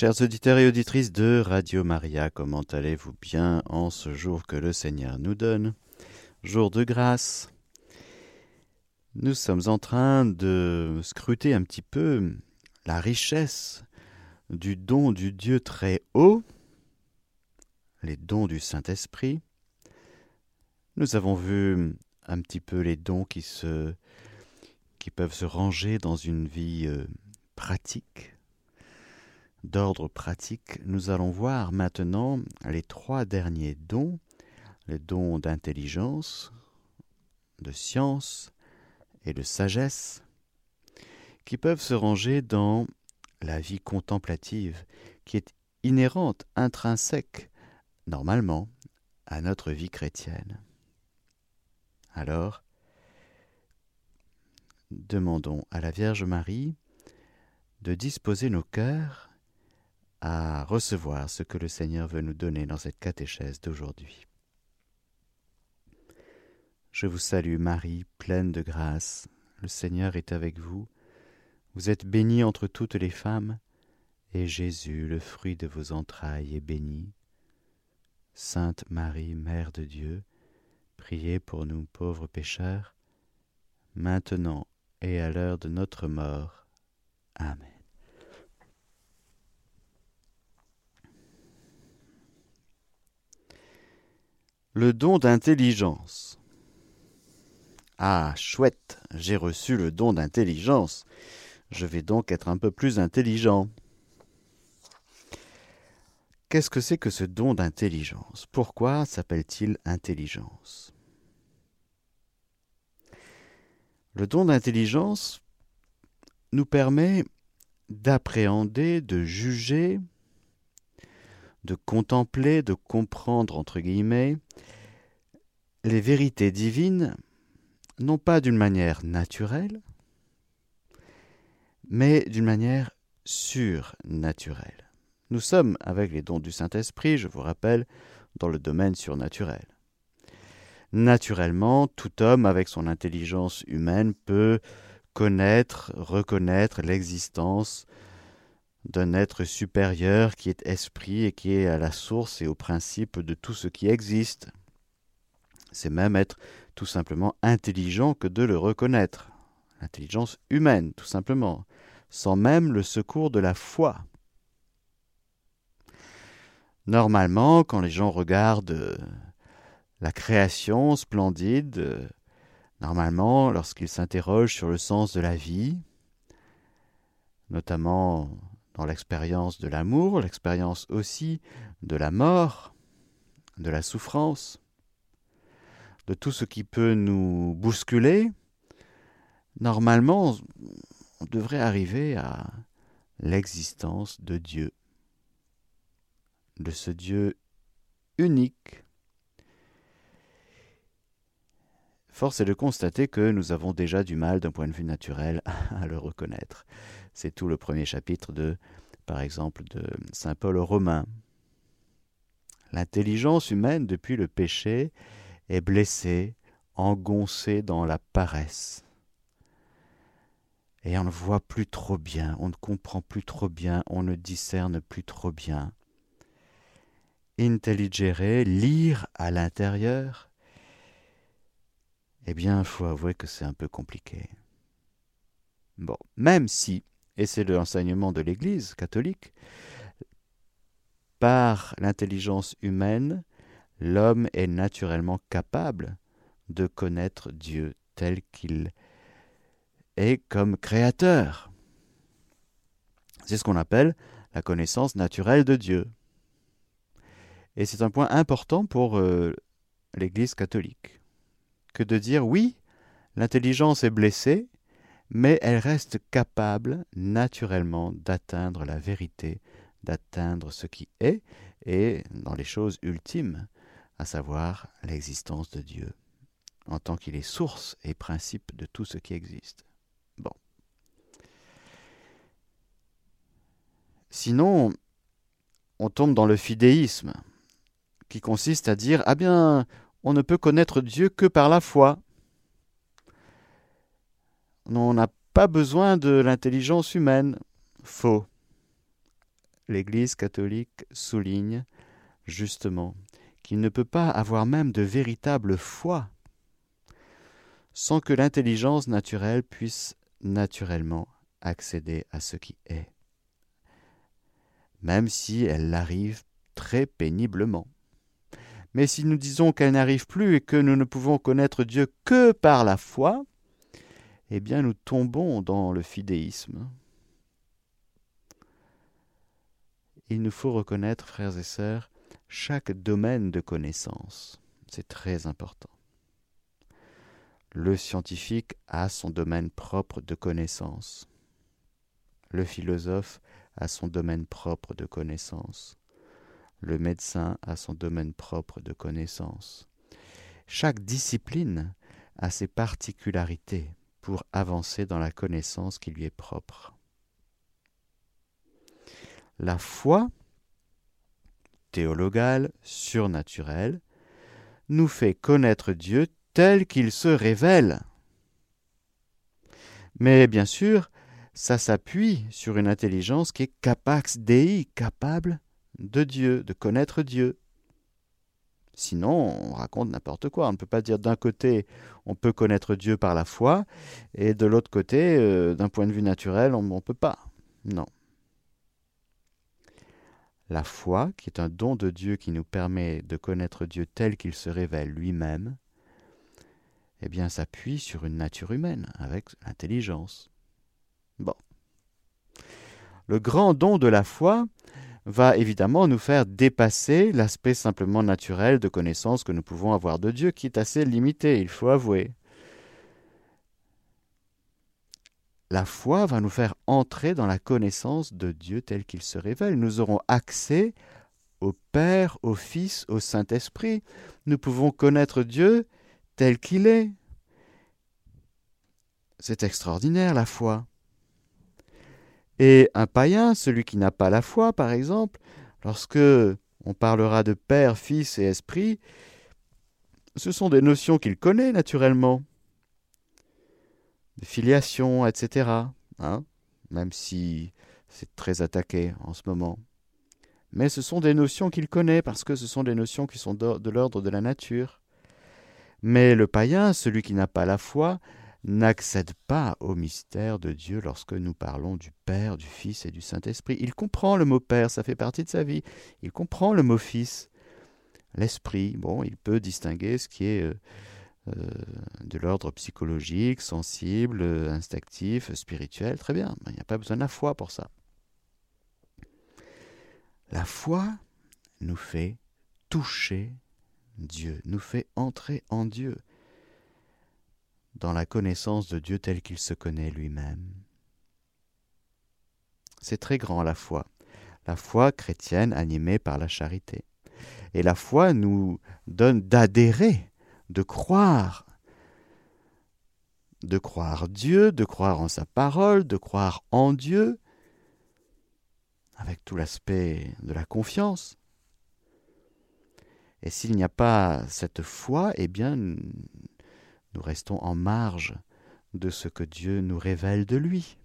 Chers auditeurs et auditrices de Radio Maria, comment allez-vous bien en ce jour que le Seigneur nous donne? Jour de grâce. Nous sommes en train de scruter un petit peu la richesse du don du Dieu très haut, les dons du Saint-Esprit. Nous avons vu un petit peu les dons qui, se, qui peuvent se ranger dans une vie euh, pratique, d'ordre pratique. Nous allons voir maintenant les trois derniers dons, les dons d'intelligence, de science et de sagesse, qui peuvent se ranger dans la vie contemplative, qui est inhérente, intrinsèque, normalement, à notre vie chrétienne. Alors, demandons à la Vierge Marie de disposer nos cœurs à recevoir ce que le Seigneur veut nous donner dans cette catéchèse d'aujourd'hui. Je vous salue Marie, pleine de grâce, le Seigneur est avec vous, vous êtes bénie entre toutes les femmes, et Jésus, le fruit de vos entrailles, est béni. Sainte Marie, Mère de Dieu, priez pour nous pauvres pécheurs, maintenant et à l'heure de notre mort. Amen. Le don d'intelligence. Ah, chouette, j'ai reçu le don d'intelligence. Je vais donc être un peu plus intelligent. Qu'est-ce que c'est que ce don d'intelligence? Pourquoi s'appelle-t-il intelligence? Le don d'intelligence nous permet d'appréhender, de juger, de contempler, de comprendre, entre guillemets, les vérités divines, non pas d'une manière naturelle, mais d'une manière surnaturelle. Nous sommes, avec les dons du Saint-Esprit, je vous rappelle, dans le domaine surnaturel. Naturellement, tout homme, avec son intelligence humaine, peut connaître, reconnaître l'existence d'un être supérieur qui est esprit et qui est à la source et au principe de tout ce qui existe. C'est même être tout simplement intelligent que de le reconnaître. L'intelligence humaine, tout simplement, sans même le secours de la foi. Normalement, quand les gens regardent euh, la création splendide, euh, normalement, lorsqu'ils s'interrogent sur le sens de la vie, notamment dans l'expérience de l'amour, l'expérience aussi de la mort, de la souffrance, de tout ce qui peut nous bousculer, normalement, on devrait arriver à l'existence de Dieu de ce Dieu unique. Force est de constater que nous avons déjà du mal d'un point de vue naturel à le reconnaître. C'est tout le premier chapitre de, par exemple, de Saint Paul aux Romains. L'intelligence humaine, depuis le péché, est blessée, engoncée dans la paresse. Et on ne voit plus trop bien, on ne comprend plus trop bien, on ne discerne plus trop bien intelligere, lire à l'intérieur, eh bien, il faut avouer que c'est un peu compliqué. Bon, même si, et c'est l'enseignement de l'Église catholique, par l'intelligence humaine, l'homme est naturellement capable de connaître Dieu tel qu'il est comme créateur. C'est ce qu'on appelle la connaissance naturelle de Dieu. Et c'est un point important pour euh, l'Église catholique, que de dire oui, l'intelligence est blessée, mais elle reste capable naturellement d'atteindre la vérité, d'atteindre ce qui est, et dans les choses ultimes, à savoir l'existence de Dieu, en tant qu'il est source et principe de tout ce qui existe. Bon. Sinon, on tombe dans le fidéisme qui consiste à dire Ah bien, on ne peut connaître Dieu que par la foi. On n'a pas besoin de l'intelligence humaine. Faux. l'Église catholique souligne justement qu'il ne peut pas avoir même de véritable foi sans que l'intelligence naturelle puisse naturellement accéder à ce qui est, même si elle l'arrive très péniblement. Mais si nous disons qu'elle n'arrive plus et que nous ne pouvons connaître Dieu que par la foi, eh bien nous tombons dans le fidéisme. Il nous faut reconnaître, frères et sœurs, chaque domaine de connaissance. C'est très important. Le scientifique a son domaine propre de connaissance. Le philosophe a son domaine propre de connaissance. Le médecin a son domaine propre de connaissance. Chaque discipline a ses particularités pour avancer dans la connaissance qui lui est propre. La foi théologale, surnaturelle, nous fait connaître Dieu tel qu'il se révèle. Mais bien sûr, ça s'appuie sur une intelligence qui est capax Dei, capable de Dieu, de connaître Dieu. Sinon, on raconte n'importe quoi. On ne peut pas dire d'un côté, on peut connaître Dieu par la foi, et de l'autre côté, euh, d'un point de vue naturel, on ne peut pas. Non. La foi, qui est un don de Dieu qui nous permet de connaître Dieu tel qu'il se révèle lui-même, eh bien, s'appuie sur une nature humaine, avec l'intelligence. Bon. Le grand don de la foi, va évidemment nous faire dépasser l'aspect simplement naturel de connaissance que nous pouvons avoir de Dieu, qui est assez limité, il faut avouer. La foi va nous faire entrer dans la connaissance de Dieu tel qu'il se révèle. Nous aurons accès au Père, au Fils, au Saint-Esprit. Nous pouvons connaître Dieu tel qu'il est. C'est extraordinaire la foi. Et un païen, celui qui n'a pas la foi, par exemple, lorsque on parlera de Père, Fils et Esprit, ce sont des notions qu'il connaît naturellement. Filiation, etc. Hein Même si c'est très attaqué en ce moment. Mais ce sont des notions qu'il connaît parce que ce sont des notions qui sont de l'ordre de la nature. Mais le païen, celui qui n'a pas la foi, n'accède pas au mystère de Dieu lorsque nous parlons du Père, du Fils et du Saint-Esprit. Il comprend le mot Père, ça fait partie de sa vie. Il comprend le mot Fils. L'Esprit, bon, il peut distinguer ce qui est euh, de l'ordre psychologique, sensible, instinctif, spirituel. Très bien, il n'y a pas besoin de la foi pour ça. La foi nous fait toucher Dieu, nous fait entrer en Dieu dans la connaissance de Dieu tel qu'il se connaît lui-même. C'est très grand la foi, la foi chrétienne animée par la charité. Et la foi nous donne d'adhérer, de croire, de croire Dieu, de croire en sa parole, de croire en Dieu, avec tout l'aspect de la confiance. Et s'il n'y a pas cette foi, eh bien, nous restons en marge de ce que Dieu nous révèle de lui.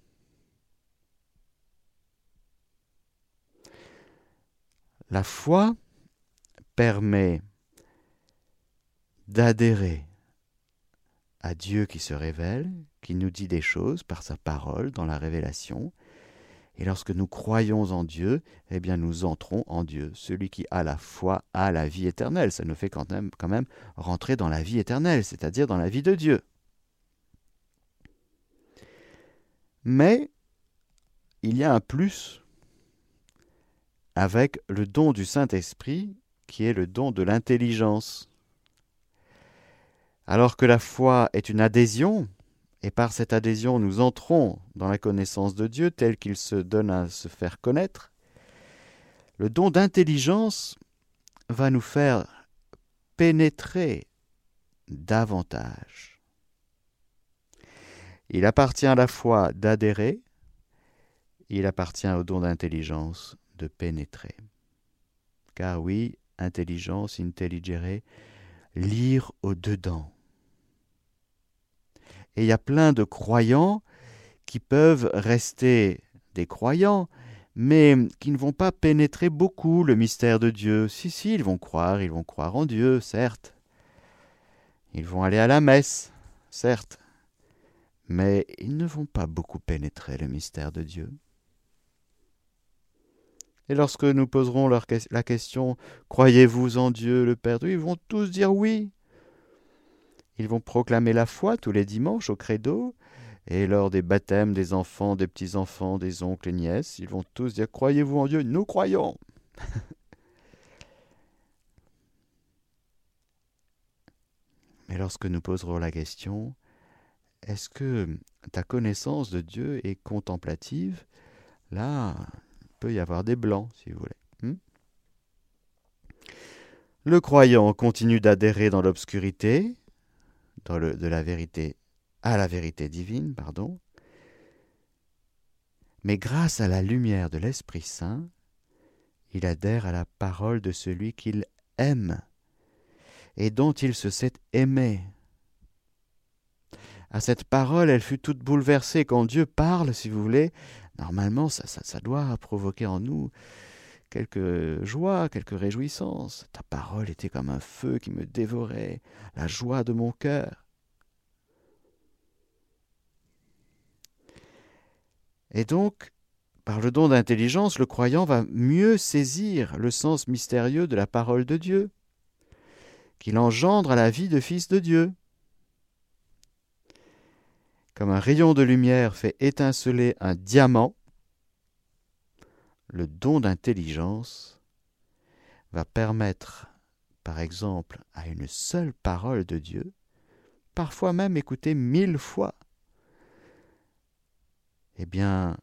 La foi permet d'adhérer à Dieu qui se révèle, qui nous dit des choses par sa parole dans la révélation. Et lorsque nous croyons en Dieu, eh bien nous entrons en Dieu. Celui qui a la foi a la vie éternelle. Ça nous fait quand même, quand même rentrer dans la vie éternelle, c'est-à-dire dans la vie de Dieu. Mais il y a un plus avec le don du Saint-Esprit qui est le don de l'intelligence. Alors que la foi est une adhésion, et par cette adhésion nous entrons dans la connaissance de Dieu tel qu'il se donne à se faire connaître, le don d'intelligence va nous faire pénétrer davantage. Il appartient à la fois d'adhérer, il appartient au don d'intelligence de pénétrer. Car oui, intelligence, intelligere, lire au-dedans. Et il y a plein de croyants qui peuvent rester des croyants, mais qui ne vont pas pénétrer beaucoup le mystère de Dieu. Si, si, ils vont croire, ils vont croire en Dieu, certes. Ils vont aller à la messe, certes. Mais ils ne vont pas beaucoup pénétrer le mystère de Dieu. Et lorsque nous poserons la question Croyez-vous en Dieu le Père Ils vont tous dire oui. Ils vont proclamer la foi tous les dimanches au credo, et lors des baptêmes des enfants, des petits-enfants, des oncles et nièces, ils vont tous dire Croyez-vous en Dieu Nous croyons. Mais lorsque nous poserons la question Est-ce que ta connaissance de Dieu est contemplative? Là, peut y avoir des blancs, si vous voulez. Hmm? le croyant continue d'adhérer dans l'obscurité, de la vérité à la vérité divine, pardon, mais grâce à la lumière de l'Esprit Saint, il adhère à la parole de celui qu'il aime et dont il se sait aimé. À cette parole, elle fut toute bouleversée. Quand Dieu parle, si vous voulez, normalement, ça, doit provoquer en nous quelques joies, quelques réjouissances. Ta parole était comme un feu qui me dévorait, la joie de mon cœur. Et donc, par le don d'intelligence, le croyant va mieux saisir le sens mystérieux de la parole de Dieu, qu'il engendre à la vie de fils de Dieu. Comme un rayon de lumière fait étinceler un diamant, le don d'intelligence va permettre, par exemple, à une seule parole de Dieu, parfois même écoutée mille fois, eh bien,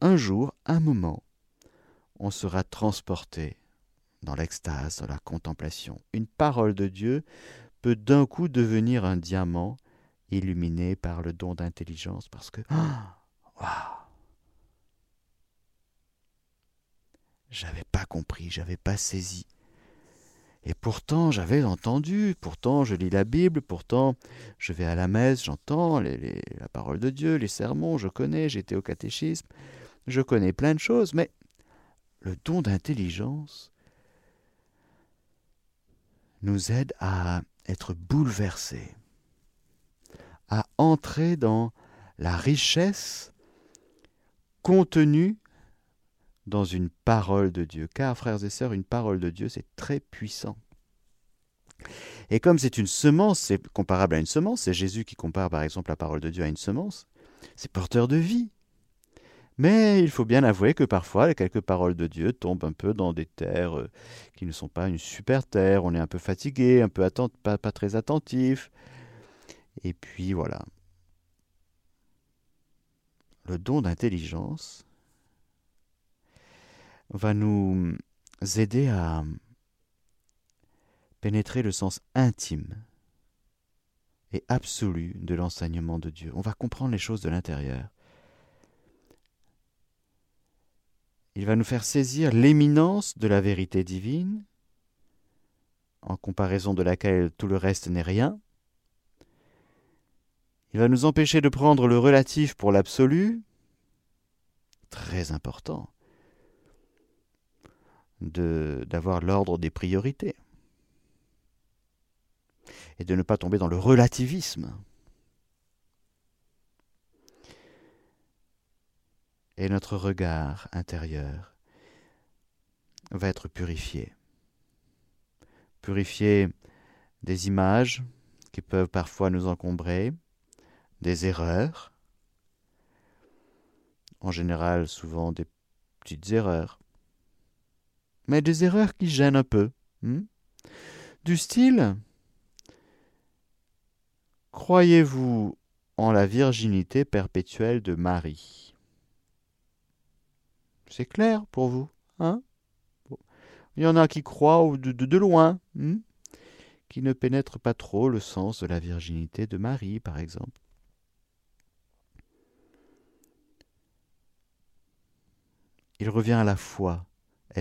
un jour, un moment, on sera transporté dans l'extase, dans la contemplation. Une parole de Dieu peut d'un coup devenir un diamant illuminé par le don d'intelligence parce que waouh j'avais pas compris, j'avais pas saisi. Et pourtant, j'avais entendu, pourtant je lis la Bible, pourtant je vais à la messe, j'entends la parole de Dieu, les sermons, je connais, j'étais au catéchisme, je connais plein de choses, mais le don d'intelligence nous aide à être bouleversés, à entrer dans la richesse contenue dans une parole de Dieu. Car, frères et sœurs, une parole de Dieu, c'est très puissant. Et comme c'est une semence, c'est comparable à une semence, c'est Jésus qui compare par exemple la parole de Dieu à une semence, c'est porteur de vie. Mais il faut bien avouer que parfois, quelques paroles de Dieu tombent un peu dans des terres euh, qui ne sont pas une super terre, on est un peu fatigué, un peu pas, pas très attentif. Et puis voilà. Le don d'intelligence, va nous aider à pénétrer le sens intime et absolu de l'enseignement de Dieu. On va comprendre les choses de l'intérieur. Il va nous faire saisir l'éminence de la vérité divine, en comparaison de laquelle tout le reste n'est rien. Il va nous empêcher de prendre le relatif pour l'absolu, très important d'avoir l'ordre des priorités et de ne pas tomber dans le relativisme. Et notre regard intérieur va être purifié. Purifié des images qui peuvent parfois nous encombrer, des erreurs, en général souvent des petites erreurs, mais des erreurs qui gênent un peu. Hmm? du style Croyez-vous en la virginité perpétuelle de Marie? C'est clair pour vous hein? Il y en a qui croient de, loin, hmm? qui ne pénètrent pas trop le sens de la virginité de Marie, par exemple. Il revient à la foi,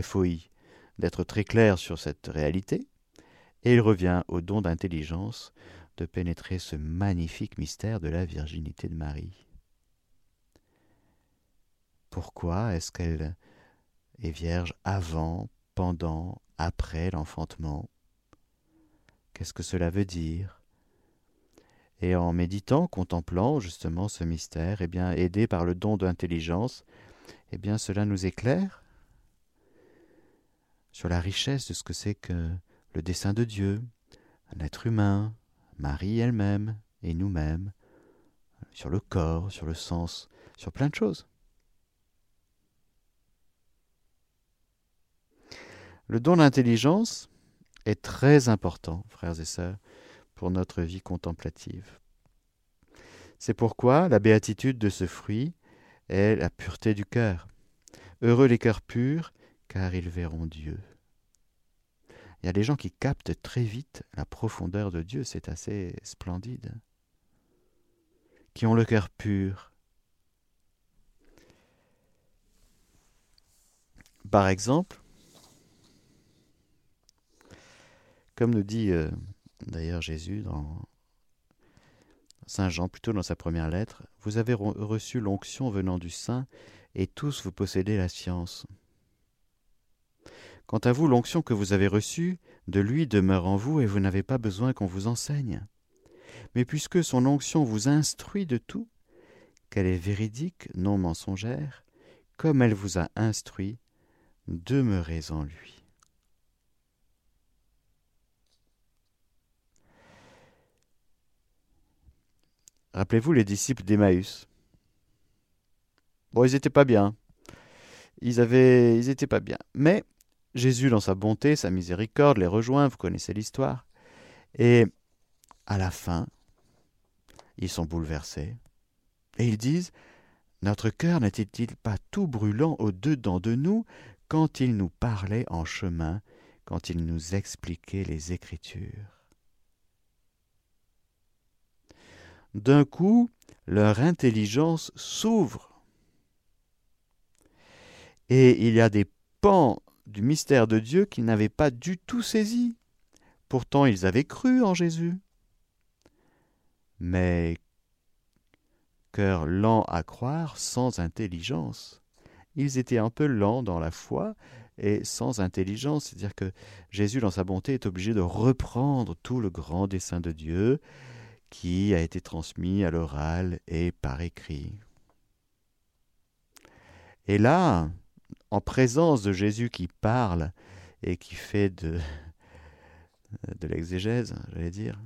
FOI, d'être très clair sur cette réalité, et il revient au don d'intelligence de pénétrer ce magnifique mystère de la virginité de Marie. Pourquoi est-ce qu'elle est vierge avant, pendant, après l'enfantement? Qu'est-ce que cela veut dire? Et en méditant, contemplant justement ce mystère, eh bien, aidé par le don d'intelligence, eh bien, cela nous éclaire sur la richesse de ce que c'est que le dessein de Dieu, un être humain, Marie elle-même et nous-mêmes, sur le corps, sur le sens, sur plein de choses. Le don d'intelligence est très important, frères et sœurs, pour notre vie contemplative. C'est pourquoi la béatitude de ce fruit est la pureté du cœur. Heureux les cœurs purs, car ils verront Dieu. Il y a des gens qui captent très vite la profondeur de Dieu, c'est assez splendide. Qui ont le cœur pur. Par exemple, comme nous dit euh, d'ailleurs Jésus dans Saint Jean, plutôt dans sa première lettre, vous avez reçu l'onction venant du Saint, et tous vous possédez la science. Quant à vous, l'onction que vous avez reçue de lui demeure en vous et vous n'avez pas besoin qu'on vous enseigne. Mais puisque son onction vous instruit de tout, qu'elle est véridique, non mensongère, comme elle vous a instruit, demeurez en lui. Rappelez-vous les disciples d'Emmaüs. Bon, ils n'étaient pas bien. Ils avaient, ils étaient pas bien. Mais Jésus, dans sa bonté, sa miséricorde, les rejoint, vous connaissez l'histoire. Et à la fin, ils sont bouleversés. Et ils disent, Notre cœur n'était-il pas tout brûlant au-dedans de nous quand il nous parlait en chemin, quand il nous expliquait les Écritures? D'un coup, leur intelligence s'ouvre. Et il y a des pans du mystère de Dieu qu'ils n'avaient pas du tout saisi. Pourtant ils avaient cru en Jésus. Mais cœur lent à croire, sans intelligence. Ils étaient un peu lents dans la foi et sans intelligence, c'est-à-dire que Jésus, dans sa bonté, est obligé de reprendre tout le grand dessein de Dieu qui a été transmis à l'oral et par écrit. Et là, en présence de Jésus qui parle et qui fait de, de l'exégèse, j'allais dire,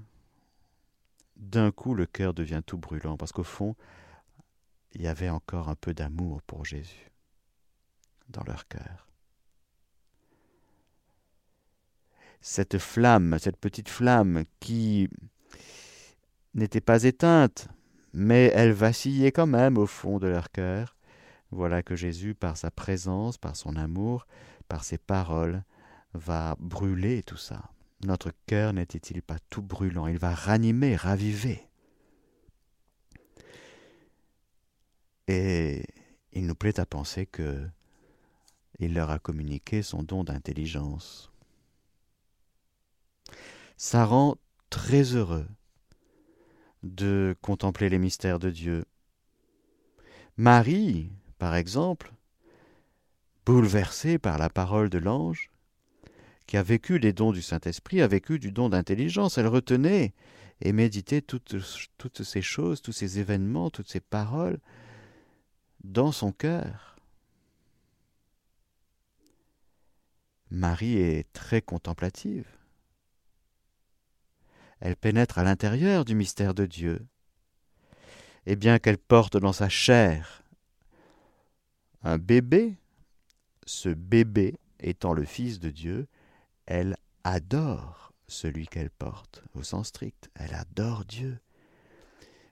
d'un coup le cœur devient tout brûlant, parce qu'au fond, il y avait encore un peu d'amour pour Jésus dans leur cœur. Cette flamme, cette petite flamme qui n'était pas éteinte, mais elle vacillait quand même au fond de leur cœur, voilà que Jésus, par sa présence, par son amour, par ses paroles, va brûler tout ça. Notre cœur n'était-il pas tout brûlant? Il va ranimer, raviver. Et il nous plaît à penser que il leur a communiqué son don d'intelligence. Ça rend très heureux de contempler les mystères de Dieu. Marie, par exemple, bouleversée par la parole de l'ange, qui a vécu les dons du Saint-Esprit, a vécu du don d'intelligence, elle retenait et méditait toutes, ces choses, tous ces événements, toutes ces paroles dans son cœur. Marie est très contemplative. Elle pénètre à l'intérieur du mystère de Dieu. Et bien qu'elle porte dans sa chair un bébé, ce bébé étant le Fils de Dieu, elle adore celui qu'elle porte, au sens strict. Elle adore Dieu.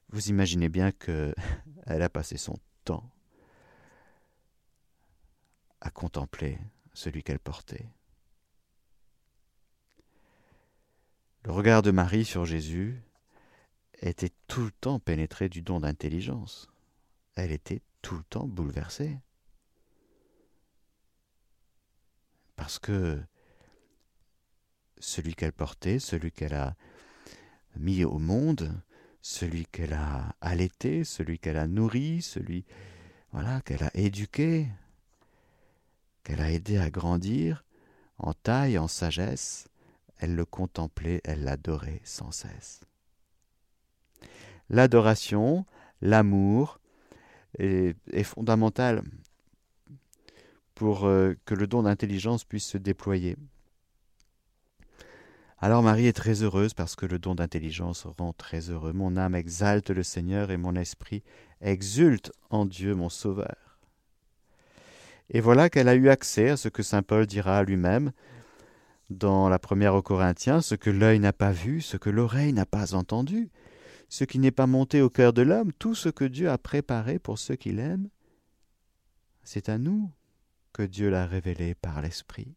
Vous imaginez bien que elle a passé son temps à contempler celui qu'elle portait. Le regard de Marie sur Jésus était tout le temps pénétré du don d'intelligence. Elle était tout le temps bouleversée. parce que celui qu'elle portait, celui qu'elle a mis au monde, celui qu'elle a allaité, celui qu'elle a nourri, celui voilà, qu'elle a éduqué, qu'elle a aidé à grandir en taille, en sagesse, elle le contemplait, elle l'adorait sans cesse. L'adoration, l'amour est, fondamental pour euh, que le don d'intelligence puisse se déployer. Alors Marie est très heureuse parce que le don d'intelligence rend très heureux. Mon âme exalte le Seigneur et mon esprit exulte en Dieu mon Sauveur. Et voilà qu'elle a eu accès à ce que Saint Paul dira à lui-même dans la première aux Corinthiens, ce que l'œil n'a pas vu, ce que l'oreille n'a pas entendu, ce qui n'est pas monté au cœur de l'homme, tout ce que Dieu a préparé pour ceux qui l'aiment, c'est à nous que Dieu l'a révélé par l'Esprit.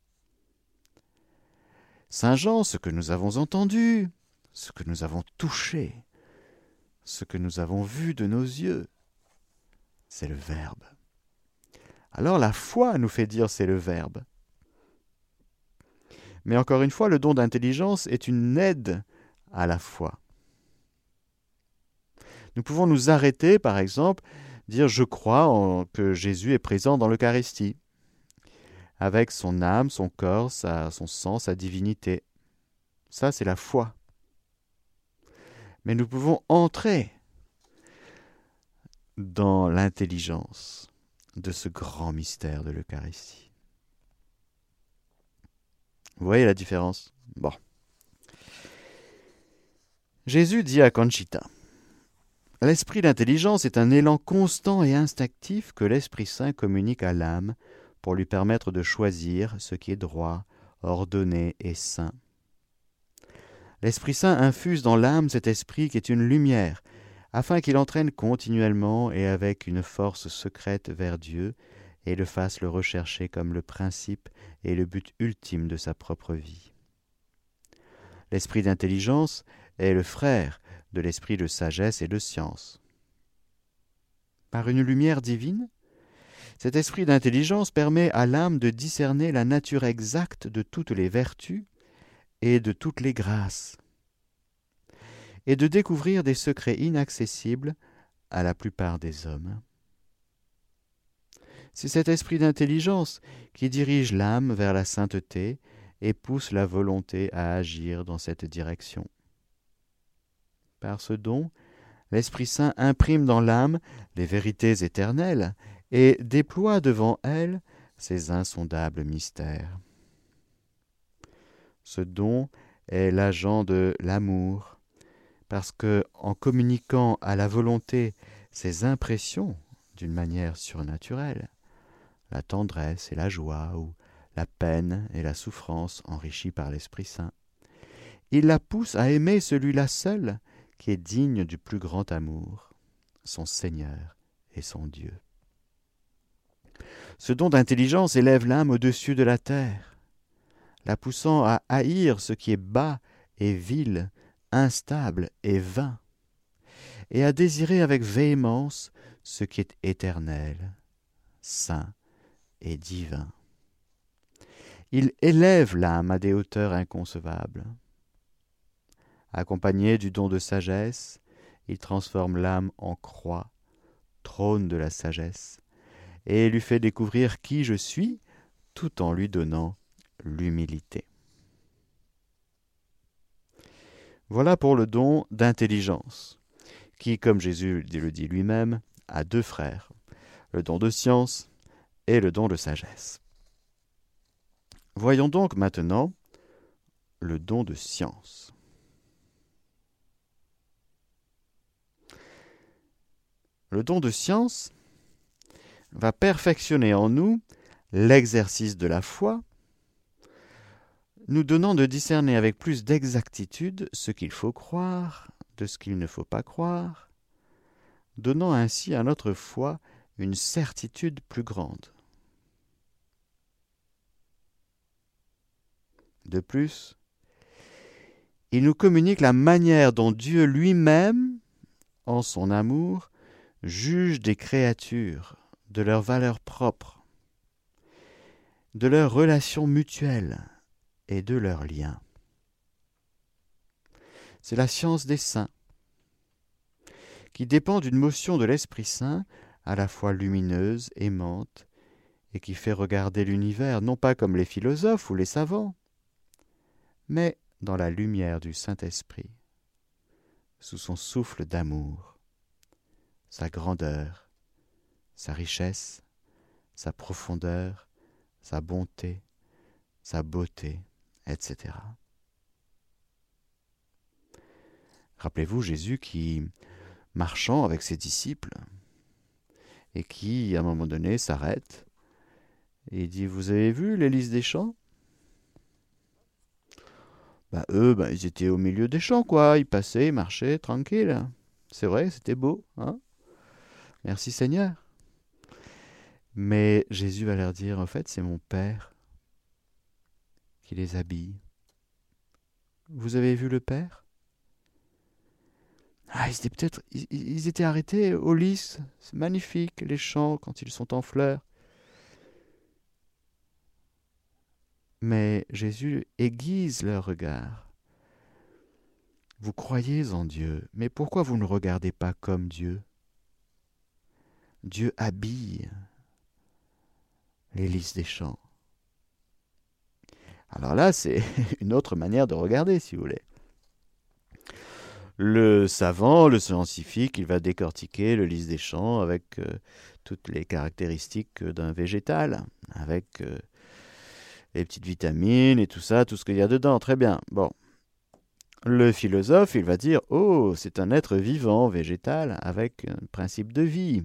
Saint Jean, ce que nous avons entendu, ce que nous avons touché, ce que nous avons vu de nos yeux, c'est le Verbe. Alors la foi nous fait dire c'est le Verbe. Mais encore une fois, le don d'intelligence est une aide à la foi. Nous pouvons nous arrêter, par exemple, dire je crois que Jésus est présent dans l'Eucharistie, avec son âme, son corps, son sang, sa divinité. Ça, c'est la foi. Mais nous pouvons entrer dans l'intelligence de ce grand mystère de l'Eucharistie. Vous voyez la différence Bon. Jésus dit à Conchita L'esprit d'intelligence est un élan constant et instinctif que l'Esprit Saint communique à l'âme pour lui permettre de choisir ce qui est droit, ordonné et saint. L'Esprit Saint infuse dans l'âme cet esprit qui est une lumière, afin qu'il entraîne continuellement et avec une force secrète vers Dieu et le fasse le rechercher comme le principe et le but ultime de sa propre vie. L'esprit d'intelligence est le frère de l'esprit de sagesse et de science. Par une lumière divine, cet esprit d'intelligence permet à l'âme de discerner la nature exacte de toutes les vertus et de toutes les grâces, et de découvrir des secrets inaccessibles à la plupart des hommes. C'est cet esprit d'intelligence qui dirige l'âme vers la sainteté et pousse la volonté à agir dans cette direction. Par ce don, l'Esprit Saint imprime dans l'âme les vérités éternelles et déploie devant elle ses insondables mystères. Ce don est l'agent de l'amour, parce que, en communiquant à la volonté ses impressions d'une manière surnaturelle, la tendresse et la joie, ou la peine et la souffrance enrichies par l'Esprit Saint. Il la pousse à aimer celui-là seul qui est digne du plus grand amour, son Seigneur et son Dieu. Ce don d'intelligence élève l'âme au-dessus de la terre, la poussant à haïr ce qui est bas et vil, instable et vain, et à désirer avec véhémence ce qui est éternel, saint divin. Il élève l'âme à des hauteurs inconcevables. Accompagné du don de sagesse, il transforme l'âme en croix, trône de la sagesse, et lui fait découvrir qui je suis tout en lui donnant l'humilité. Voilà pour le don d'intelligence, qui, comme Jésus le dit lui-même, a deux frères, le don de science et le don de sagesse. Voyons donc maintenant le don de science. Le don de science va perfectionner en nous l'exercice de la foi, nous donnant de discerner avec plus d'exactitude ce qu'il faut croire de ce qu'il ne faut pas croire, donnant ainsi à notre foi une certitude plus grande. De plus, il nous communique la manière dont Dieu lui-même, en son amour, juge des créatures, de leurs valeurs propres, de leurs relations mutuelles et de leurs liens. C'est la science des saints, qui dépend d'une motion de l'Esprit Saint à la fois lumineuse, aimante, et qui fait regarder l'univers non pas comme les philosophes ou les savants, mais dans la lumière du Saint-Esprit, sous son souffle d'amour, sa grandeur, sa richesse, sa profondeur, sa bonté, sa beauté, etc. Rappelez-vous Jésus qui, marchant avec ses disciples, et qui, à un moment donné, s'arrête et dit Vous avez vu l'hélice des champs? Bah, Eux, bah, ils étaient au milieu des champs, quoi. Ils passaient, ils marchaient, tranquilles. C'est vrai, c'était beau. Hein Merci Seigneur. Mais Jésus va leur dire En fait, c'est mon Père qui les habille. Vous avez vu le Père? Ah, ils étaient peut-être, ils, étaient arrêtés au lys. C'est magnifique, les champs quand ils sont en fleurs. Mais Jésus aiguise leur regard. Vous croyez en Dieu, mais pourquoi vous ne regardez pas comme Dieu? Dieu habille les lys des champs. Alors là, c'est une autre manière de regarder, si vous voulez. Le savant, le scientifique, il va décortiquer le lys des champs avec euh, toutes les caractéristiques d'un végétal, avec euh, les petites vitamines et tout ça, tout ce qu'il y a dedans. Très bien. Bon. Le philosophe, il va dire Oh, c'est un être vivant, végétal, avec un principe de vie.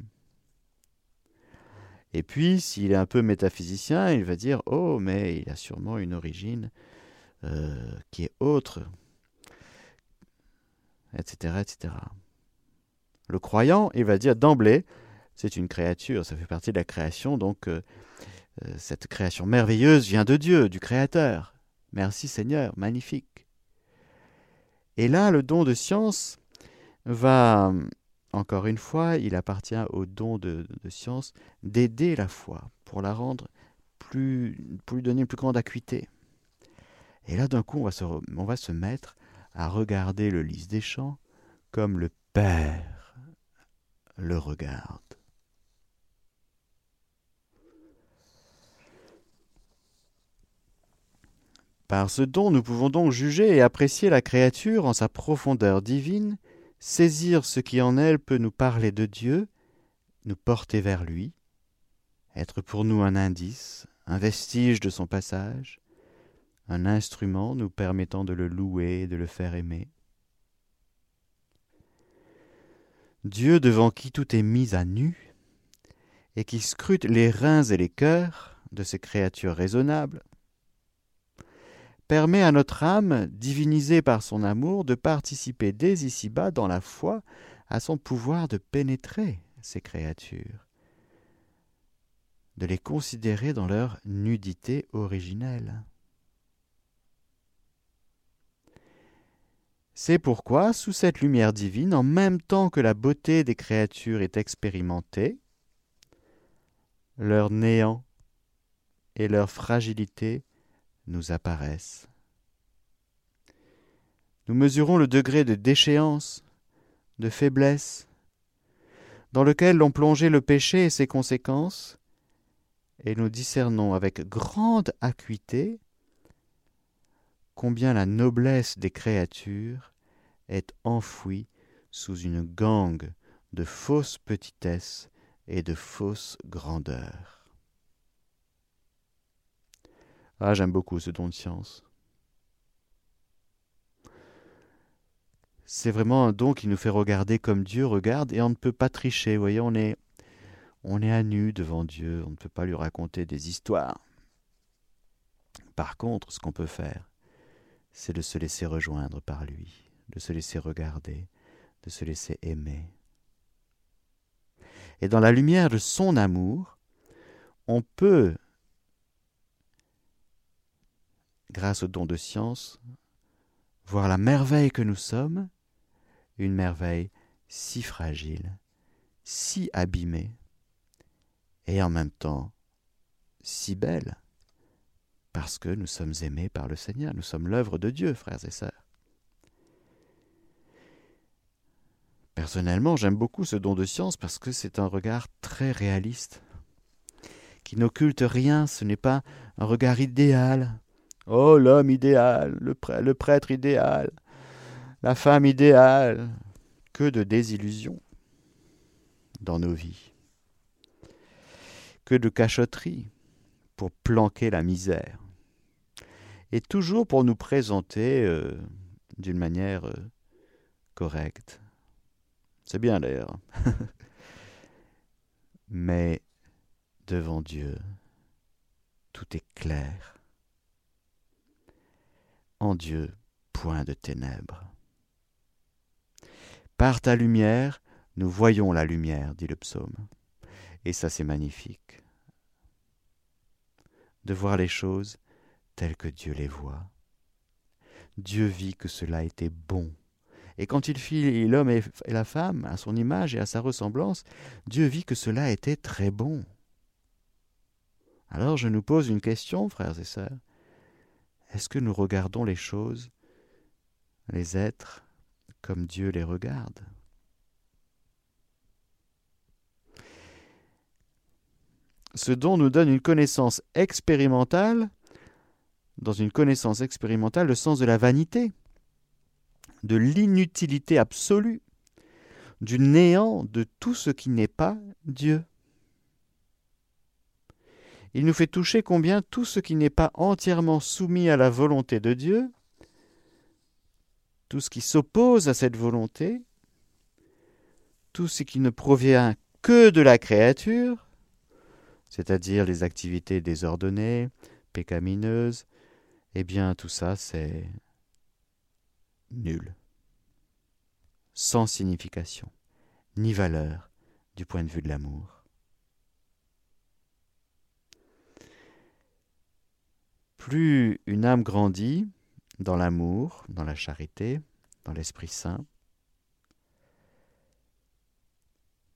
Et puis, s'il est un peu métaphysicien, il va dire Oh, mais il a sûrement une origine euh, qui est autre, etc., etc. Le croyant, il va dire d'emblée, c'est une créature, ça fait partie de la création, donc euh, cette création merveilleuse vient de Dieu, du Créateur. Merci Seigneur, magnifique. Et là, le don de science va, encore une fois, il appartient au don de, science d'aider la foi pour la rendre plus, pour lui donner une plus grande acuité. Et là, d'un coup, va se, on va se mettre à regarder le lys des champs comme le Père le regarde. Par ce don, nous pouvons donc juger et apprécier la créature en sa profondeur divine, saisir ce qui en elle peut nous parler de Dieu, nous porter vers lui, être pour nous un indice, un vestige de son passage, un instrument nous permettant de le louer et de le faire aimer. Dieu devant qui tout est mis à nu, et qui scrute les reins et les cœurs de ces créatures raisonnables, permet à notre âme, divinisée par son amour, de participer dès ici-bas dans la foi à son pouvoir de pénétrer ces créatures, de les considérer dans leur nudité originelle. C'est pourquoi, sous cette lumière divine, en même temps que la beauté des créatures est expérimentée, leur néant et leur fragilité nous apparaissent. Nous mesurons le degré de déchéance, de faiblesse, dans lequel l'ont plongé le péché et ses conséquences, et nous discernons avec grande acuité combien la noblesse des créatures est enfouie sous une gangue de fausse petitesse et de fausse grandeur. Ah, j'aime beaucoup ce don de science. C'est vraiment un don qui nous fait regarder comme Dieu regarde et on ne peut pas tricher. Vous voyez, on est, on est à nu devant Dieu, on ne peut pas lui raconter des histoires. Par contre, ce qu'on peut faire, c'est de se laisser rejoindre par lui, de se laisser regarder, de se laisser aimer. Et dans la lumière de son amour, on peut, grâce au don de science, voir la merveille que nous sommes, une merveille si fragile, si abîmée, et en même temps si belle parce que nous sommes aimés par le Seigneur, nous sommes l'œuvre de Dieu, frères et sœurs. Personnellement, j'aime beaucoup ce don de science parce que c'est un regard très réaliste, qui n'occulte rien, ce n'est pas un regard idéal. Oh, l'homme idéal, le, prêtre idéal, la femme idéale. Que de désillusions dans nos vies. Que de cachotteries pour planquer la misère. Et toujours pour nous présenter euh, d'une manière euh, correcte. C'est bien d'ailleurs. Mais devant Dieu, tout est clair. En Dieu, point de ténèbres. Par ta lumière, nous voyons la lumière, dit le psaume. Et ça, c'est magnifique. De voir les choses telles que Dieu les voit. Dieu vit que cela était bon. Et quand il fit l'homme et la femme à son image et à sa ressemblance, Dieu vit que cela était très bon. Alors je nous pose une question, frères et sœurs. Est-ce que nous regardons les choses, les êtres, comme Dieu les regarde? Ce don nous donne une connaissance expérimentale, dans une connaissance expérimentale, le sens de la vanité, de l'inutilité absolue, du néant de tout ce qui n'est pas Dieu. Il nous fait toucher combien tout ce qui n'est pas entièrement soumis à la volonté de Dieu, tout ce qui s'oppose à cette volonté, tout ce qui ne provient que de la créature, c'est-à-dire les activités désordonnées, pécamineuses, eh bien tout ça c'est nul, sans signification, ni valeur du point de vue de l'amour. Plus une âme grandit dans l'amour, dans la charité, dans l'Esprit Saint,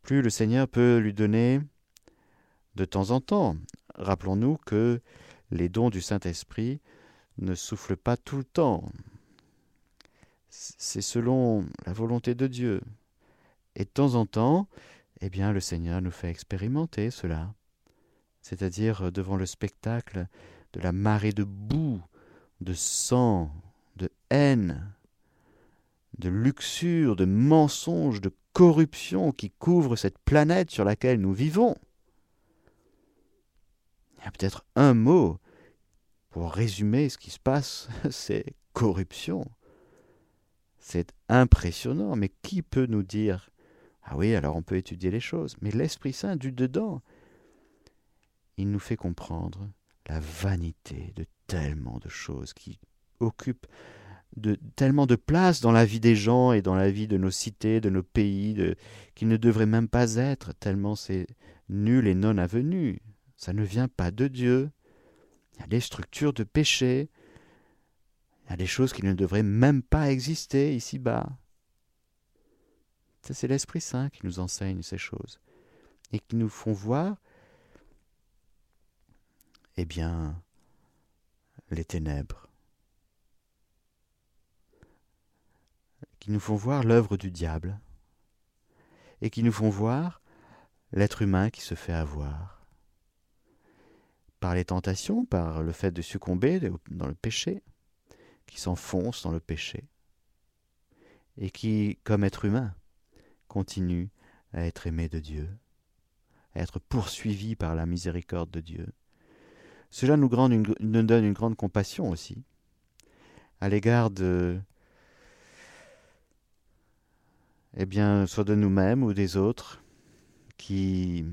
plus le Seigneur peut lui donner de temps en temps. Rappelons-nous que les dons du Saint-Esprit ne soufflent pas tout le temps. C'est selon la volonté de Dieu. Et de temps en temps, eh bien, le Seigneur nous fait expérimenter cela. C'est-à-dire devant le spectacle de la marée de boue, de sang, de haine, de luxure, de mensonge, de corruption qui couvre cette planète sur laquelle nous vivons. Il y a peut-être un mot pour résumer ce qui se passe, c'est corruption. C'est impressionnant, mais qui peut nous dire Ah oui, alors on peut étudier les choses, mais l'Esprit Saint du dedans, il nous fait comprendre la vanité de tellement de choses qui occupent tellement de place dans la vie des gens et dans la vie de nos cités, de nos pays, qui ne devraient même pas être, tellement c'est nul et non avenu. Ça ne vient pas de Dieu. Il y a des structures de péché. Il y a des choses qui ne devraient même pas exister ici-bas. C'est l'Esprit Saint qui nous enseigne ces choses et qui nous font voir, eh bien, les ténèbres, qui nous font voir l'œuvre du diable et qui nous font voir l'être humain qui se fait avoir par les tentations, par le fait de succomber dans le péché, qui s'enfonce dans le péché, et qui, comme être humain, continue à être aimé de Dieu, à être poursuivi par la miséricorde de Dieu. Cela nous, donne une grande compassion aussi, à l'égard de, eh bien, soit de nous-mêmes ou des autres qui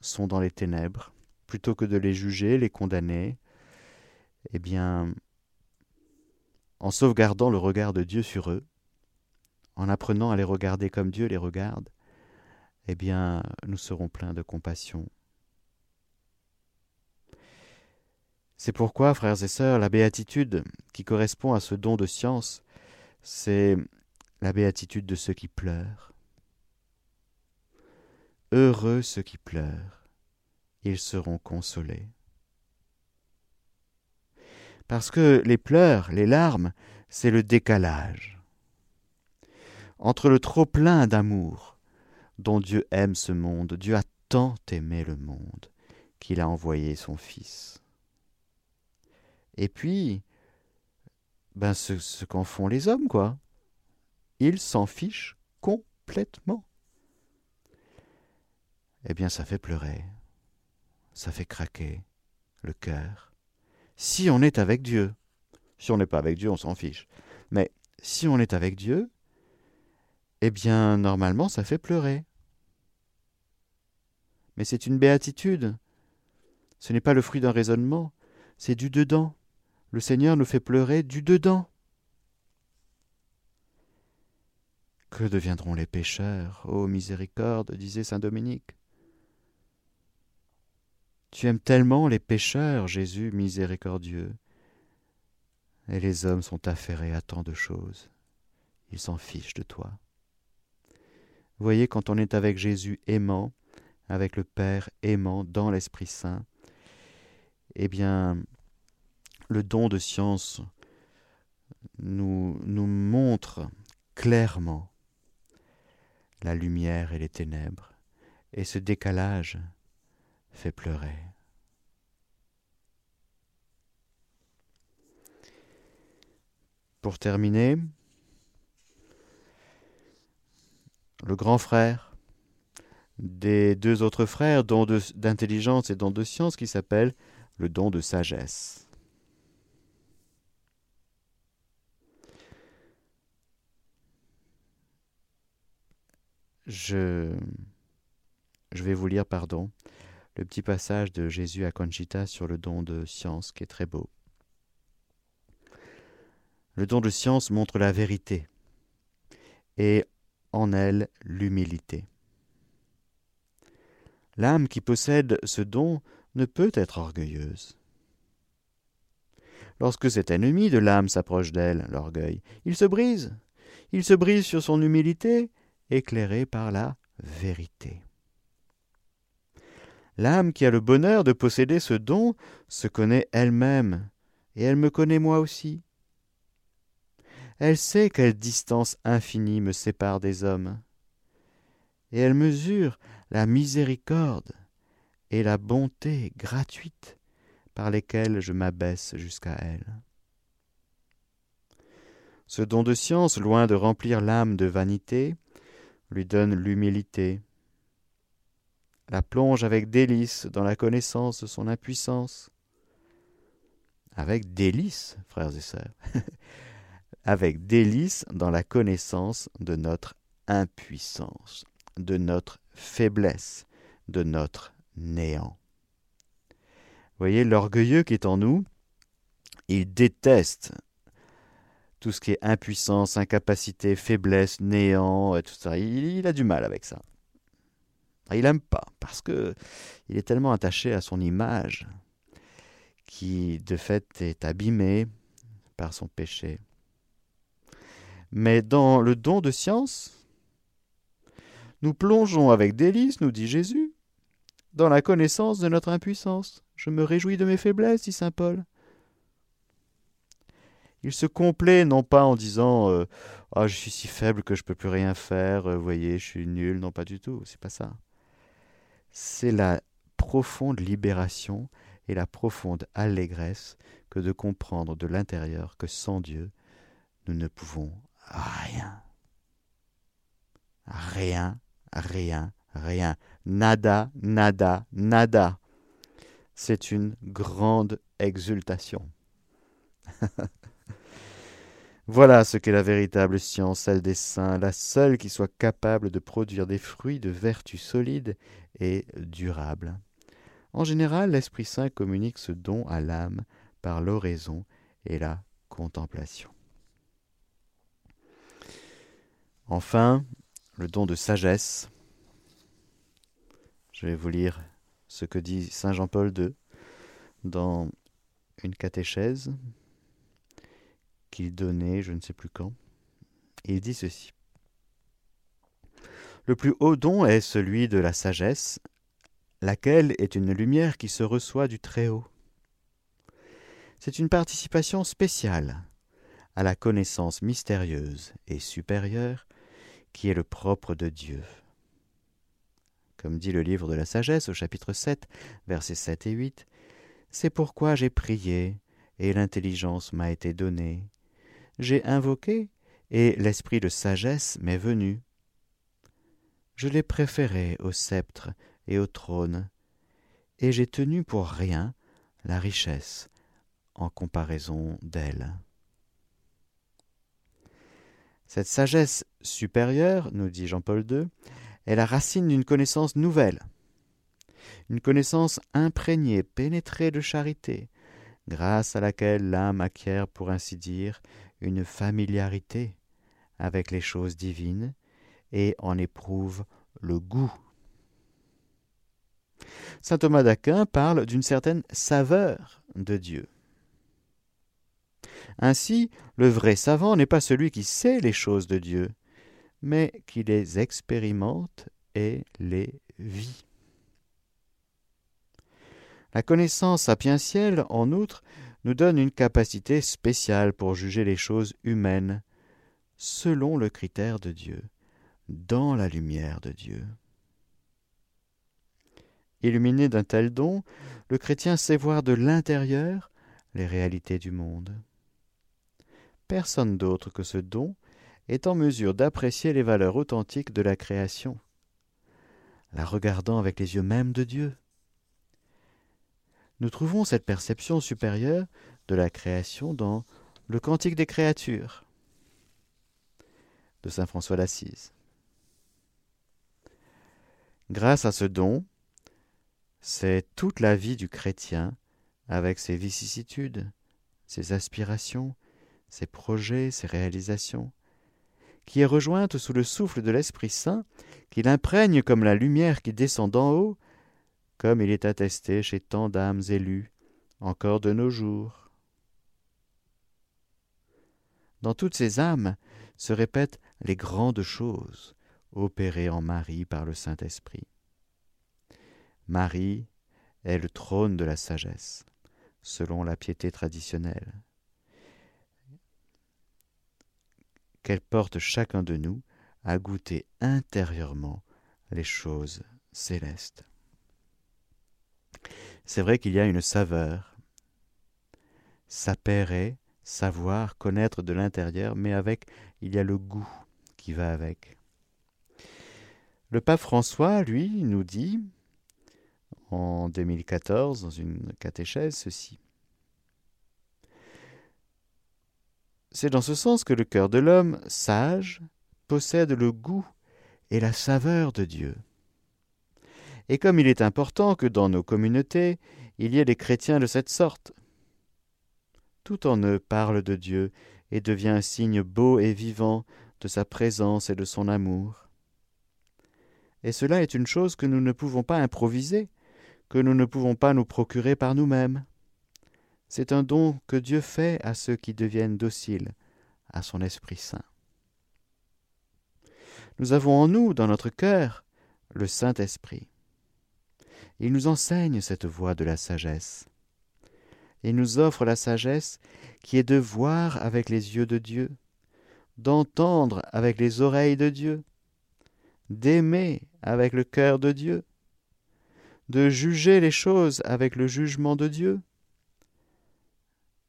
sont dans les ténèbres, plutôt que de les juger, les condamner, eh bien, en sauvegardant le regard de Dieu sur eux, en apprenant à les regarder comme Dieu les regarde, eh bien, nous serons pleins de compassion. C'est pourquoi, frères et sœurs, la béatitude qui correspond à ce don de science, c'est la béatitude de ceux qui pleurent. Heureux ceux qui pleurent, ils seront consolés. Parce que les pleurs, les larmes, c'est le décalage entre le trop-plein d'amour dont Dieu aime ce monde. Dieu a tant aimé le monde qu'il a envoyé son Fils. Et puis, ben ce, qu'en font les hommes, quoi. Ils s'en fichent complètement. Eh bien, ça fait pleurer, ça fait craquer le cœur. Si on est avec Dieu, si on n'est pas avec Dieu, on s'en fiche. Mais si on est avec Dieu, eh bien, normalement, ça fait pleurer. Mais c'est une béatitude. Ce n'est pas le fruit d'un raisonnement, c'est du dedans. Le Seigneur nous fait pleurer du dedans. Que deviendront les pécheurs Ô miséricorde, disait saint Dominique. Tu aimes tellement les pécheurs, Jésus miséricordieux. Et les hommes sont affairés à tant de choses. Ils s'en fichent de toi. voyez, quand on est avec Jésus aimant, avec le Père aimant dans l'Esprit Saint, eh bien, le don de science nous, montre clairement la lumière et les ténèbres, et ce décalage fait pleurer. Pour terminer, le grand frère des deux autres frères, don d'intelligence et don de science, qui s'appelle le don de sagesse. Je, vais vous lire, pardon, le petit passage de Jésus à Conchita sur le don de science qui est très beau. Le don de science montre la vérité et en elle l'humilité. L'âme qui possède ce don ne peut être orgueilleuse. Lorsque cet ennemi de l'âme s'approche d'elle, l'orgueil, il se brise. Il se brise sur son humilité, éclairée par la vérité. L'âme qui a le bonheur de posséder ce don se connaît elle-même, et elle me connaît moi aussi. Elle sait quelle distance infinie me sépare des hommes, et elle mesure la miséricorde et la bonté gratuite par lesquelles je m'abaisse jusqu'à elle. Ce don de science, loin de remplir l'âme de vanité, lui donne l'humilité, la plonge avec délice dans la connaissance de son impuissance. Avec délice, frères et sœurs, avec délice dans la connaissance de notre impuissance, de notre faiblesse, de notre néant. voyez, l'orgueilleux qui est en nous, il déteste tout ce qui est impuissance, incapacité, faiblesse, néant, et tout ça. Il, a du mal avec ça. Il n'aime pas, parce que il est tellement attaché à son image qui, de fait, est abîmé par son péché. Mais dans le don de science, nous plongeons avec délice, nous dit Jésus, dans la connaissance de notre impuissance. Je me réjouis de mes faiblesses, dit saint Paul. Il se complaît non pas en disant euh, Ah, je suis si faible que je peux plus rien faire, vous euh, voyez, je suis nul. Non, pas du tout, c'est pas ça. C'est la profonde libération et la profonde allégresse que de comprendre de l'intérieur que sans Dieu, nous ne pouvons rien. Rien rien, rien. Nada, nada, nada. C'est une grande exultation. voilà ce qu'est la véritable science, celle des saints, la seule qui soit capable de produire des fruits de vertu solide et durable. En général, l'Esprit Saint communique ce don à l'âme par l'oraison et la contemplation. Enfin, le don de sagesse. Je vais vous lire ce que dit Saint Jean-Paul II dans une catéchèse qu'il donnait, je ne sais plus quand. Il dit ceci. Le plus haut don est celui de la sagesse, laquelle est une lumière qui se reçoit du Très-Haut. C'est une participation spéciale à la connaissance mystérieuse et supérieure qui est le propre de Dieu. Comme dit le livre de la sagesse au chapitre 7, versets 7 et 8, C'est pourquoi j'ai prié, et l'intelligence m'a été donnée. J'ai invoqué, et l'esprit de sagesse m'est venu. Je l'ai préféré au sceptre et au trône, et j'ai tenu pour rien la richesse en comparaison d'elle. Cette sagesse supérieure, nous dit Jean-Paul II, est la racine d'une connaissance nouvelle, une connaissance imprégnée, pénétrée de charité, grâce à laquelle l'âme acquiert, pour ainsi dire, une familiarité avec les choses divines et en éprouve le goût. Saint Thomas d'Aquin parle d'une certaine saveur de Dieu. Ainsi, le vrai savant n'est pas celui qui sait les choses de Dieu, mais qui les expérimente et les vit. La connaissance sapientielle, en outre, nous donne une capacité spéciale pour juger les choses humaines, selon le critère de Dieu, dans la lumière de Dieu. Illuminé d'un tel don, le chrétien sait voir de l'intérieur les réalités du monde. Personne d'autre que ce don est en mesure d'apprécier les valeurs authentiques de la création, la regardant avec les yeux mêmes de Dieu. Nous trouvons cette perception supérieure de la création dans le Cantique des créatures de saint François d'Assise. Grâce à ce don, c'est toute la vie du chrétien avec ses vicissitudes, ses aspirations, ses projets, ses réalisations, qui est rejointe sous le souffle de l'Esprit Saint, qui l'imprègne comme la lumière qui descend d'en haut, comme il est attesté chez tant d'âmes élues, encore de nos jours. Dans toutes ces âmes se répètent les grandes choses opérées en Marie par le Saint-Esprit. Marie est le trône de la sagesse, selon la piété traditionnelle. qu'elle porte chacun de nous à goûter intérieurement les choses célestes. C'est vrai qu'il y a une saveur. Sapérer, savoir, connaître de l'intérieur, mais avec, il y a le goût qui va avec. Le pape François, lui, nous dit, en 2014, dans une catéchèse, ceci. C'est dans ce sens que le cœur de l'homme sage possède le goût et la saveur de Dieu. Et comme il est important que dans nos communautés il y ait des chrétiens de cette sorte, tout en eux parle de Dieu et devient un signe beau et vivant de sa présence et de son amour. Et cela est une chose que nous ne pouvons pas improviser, que nous ne pouvons pas nous procurer par nous-mêmes. C'est un don que Dieu fait à ceux qui deviennent dociles à son Esprit Saint. Nous avons en nous, dans notre cœur, le Saint-Esprit. Il nous enseigne cette voie de la sagesse. Il nous offre la sagesse qui est de voir avec les yeux de Dieu, d'entendre avec les oreilles de Dieu, d'aimer avec le cœur de Dieu, de juger les choses avec le jugement de Dieu,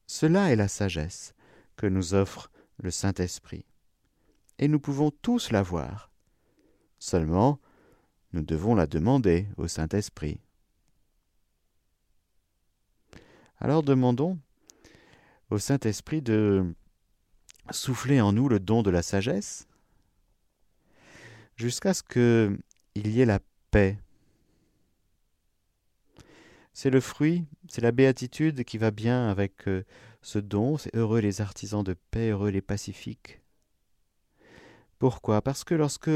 cela est la sagesse que nous offre le Saint-Esprit. Et nous pouvons tous l'avoir. Seulement, nous devons la demander au Saint-Esprit. Alors demandons au Saint-Esprit de souffler en nous le don de la sagesse jusqu'à ce qu'il y ait la paix c'est le fruit, c'est la béatitude qui va bien avec euh, ce don. C'est heureux les artisans de paix, heureux les pacifiques. Pourquoi? Parce que lorsque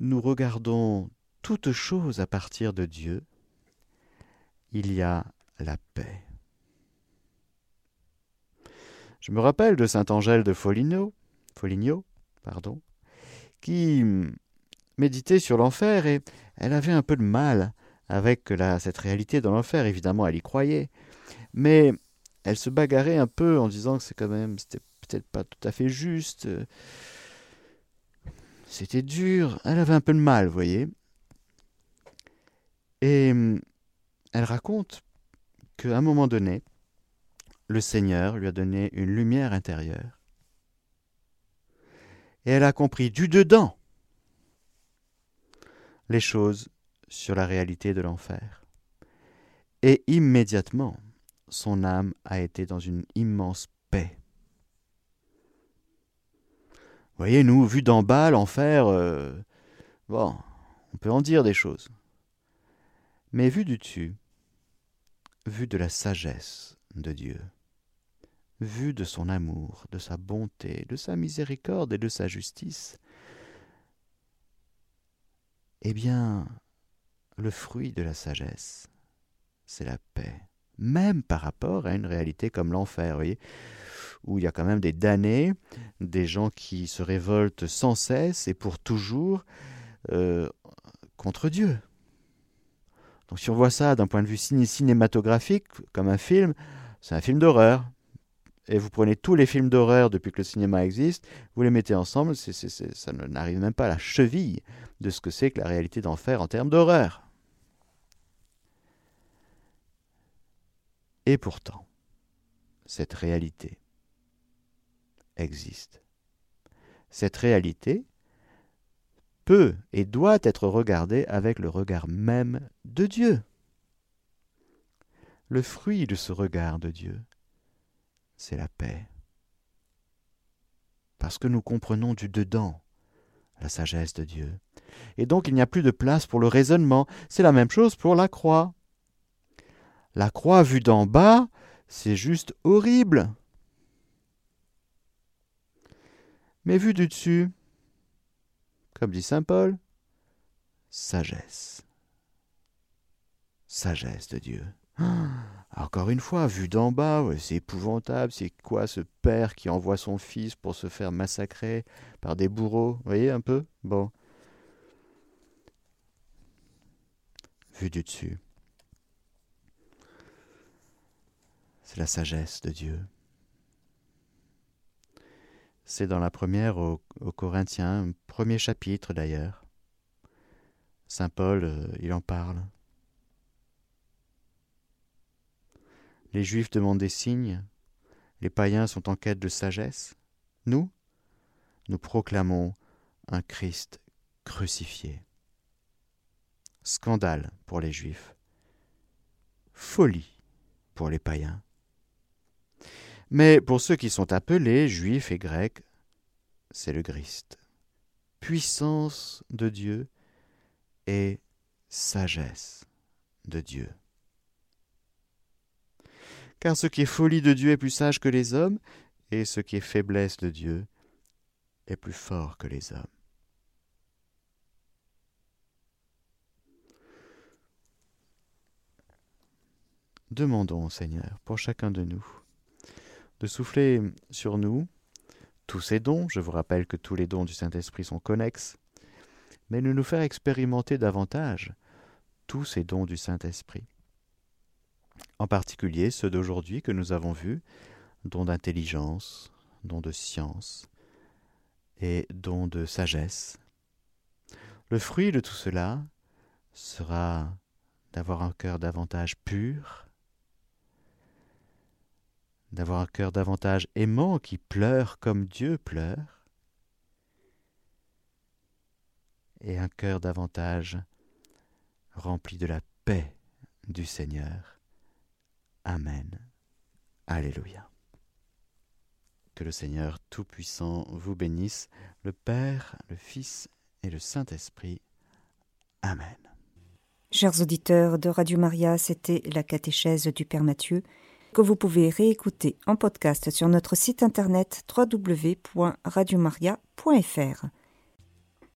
nous regardons toute chose à partir de Dieu, il y a la paix. Je me rappelle de saint Angèle de Foligno, Foligno pardon, qui méditait sur l'enfer et elle avait un peu de mal avec la, cette réalité dans l'enfer. Évidemment, elle y croyait, mais elle se bagarrait un peu en disant que c'est quand même, c'était peut-être pas tout à fait juste. C'était dur, elle avait un peu de mal, vous voyez. Et hum, elle raconte qu'à un moment donné, le Seigneur lui a donné une lumière intérieure. Et elle a compris du dedans les choses sur la réalité de l'enfer. Et immédiatement, son âme a été dans une immense paix. Voyez, nous, vu d'en bas, l'enfer, euh, bon, on peut en dire des choses. Mais vu du dessus, vu de la sagesse de Dieu, vu de son amour, de sa bonté, de sa miséricorde et de sa justice, eh bien, le fruit de la sagesse, c'est la paix, même par rapport à une réalité comme l'enfer, voyez, où il y a quand même des damnés, des gens qui se révoltent sans cesse et pour toujours euh, contre Dieu. Donc si on voit ça d'un point de vue cinématographique, comme un film, c'est un film d'horreur. Et vous prenez tous les films d'horreur depuis que le cinéma existe, vous les mettez ensemble, ça n'arrive même pas à la cheville de ce que c'est que la réalité d'enfer en termes d'horreur. Et pourtant, cette réalité existe. Cette réalité peut et doit être regardée avec le regard même de Dieu. Le fruit de ce regard de Dieu, c'est la paix. Parce que nous comprenons du dedans la sagesse de Dieu. Et donc il n'y a plus de place pour le raisonnement. C'est la même chose pour la croix. La croix vue d'en bas, c'est juste horrible. Mais vue du dessus, comme dit Saint Paul, sagesse. Sagesse de Dieu. Encore une fois, vu d'en bas, c'est épouvantable. C'est quoi ce père qui envoie son fils pour se faire massacrer par des bourreaux Vous voyez un peu? Bon. Vu du dessus. C'est la sagesse de Dieu. C'est dans la première aux, Corinthiens, premier chapitre d'ailleurs. Saint Paul, euh, il en parle. Les Juifs demandent des signes, les païens sont en quête de sagesse. Nous, nous proclamons un Christ crucifié. Scandale pour les Juifs, folie pour les païens. Mais pour ceux qui sont appelés, juifs et grecs, c'est le Christ. Puissance de Dieu et sagesse de Dieu. Car ce qui est folie de Dieu est plus sage que les hommes, et ce qui est faiblesse de Dieu est plus fort que les hommes. Demandons au Seigneur, pour chacun de nous, de souffler sur nous tous ces dons. Je vous rappelle que tous les dons du Saint-Esprit sont connexes, mais de nous faire expérimenter davantage tous ces dons du Saint-Esprit en particulier ceux d'aujourd'hui que nous avons vus, dons d'intelligence, dons de science et dons de sagesse. Le fruit de tout cela sera d'avoir un cœur davantage pur, d'avoir un cœur davantage aimant qui pleure comme Dieu pleure, et un cœur davantage rempli de la paix du Seigneur Amen. Alléluia. Que le Seigneur Tout-Puissant vous bénisse, le Père, le Fils et le Saint-Esprit. Amen. Chers auditeurs de Radio Maria, c'était la catéchèse du Père Mathieu que vous pouvez réécouter en podcast sur notre site internet www.radiomaria.fr.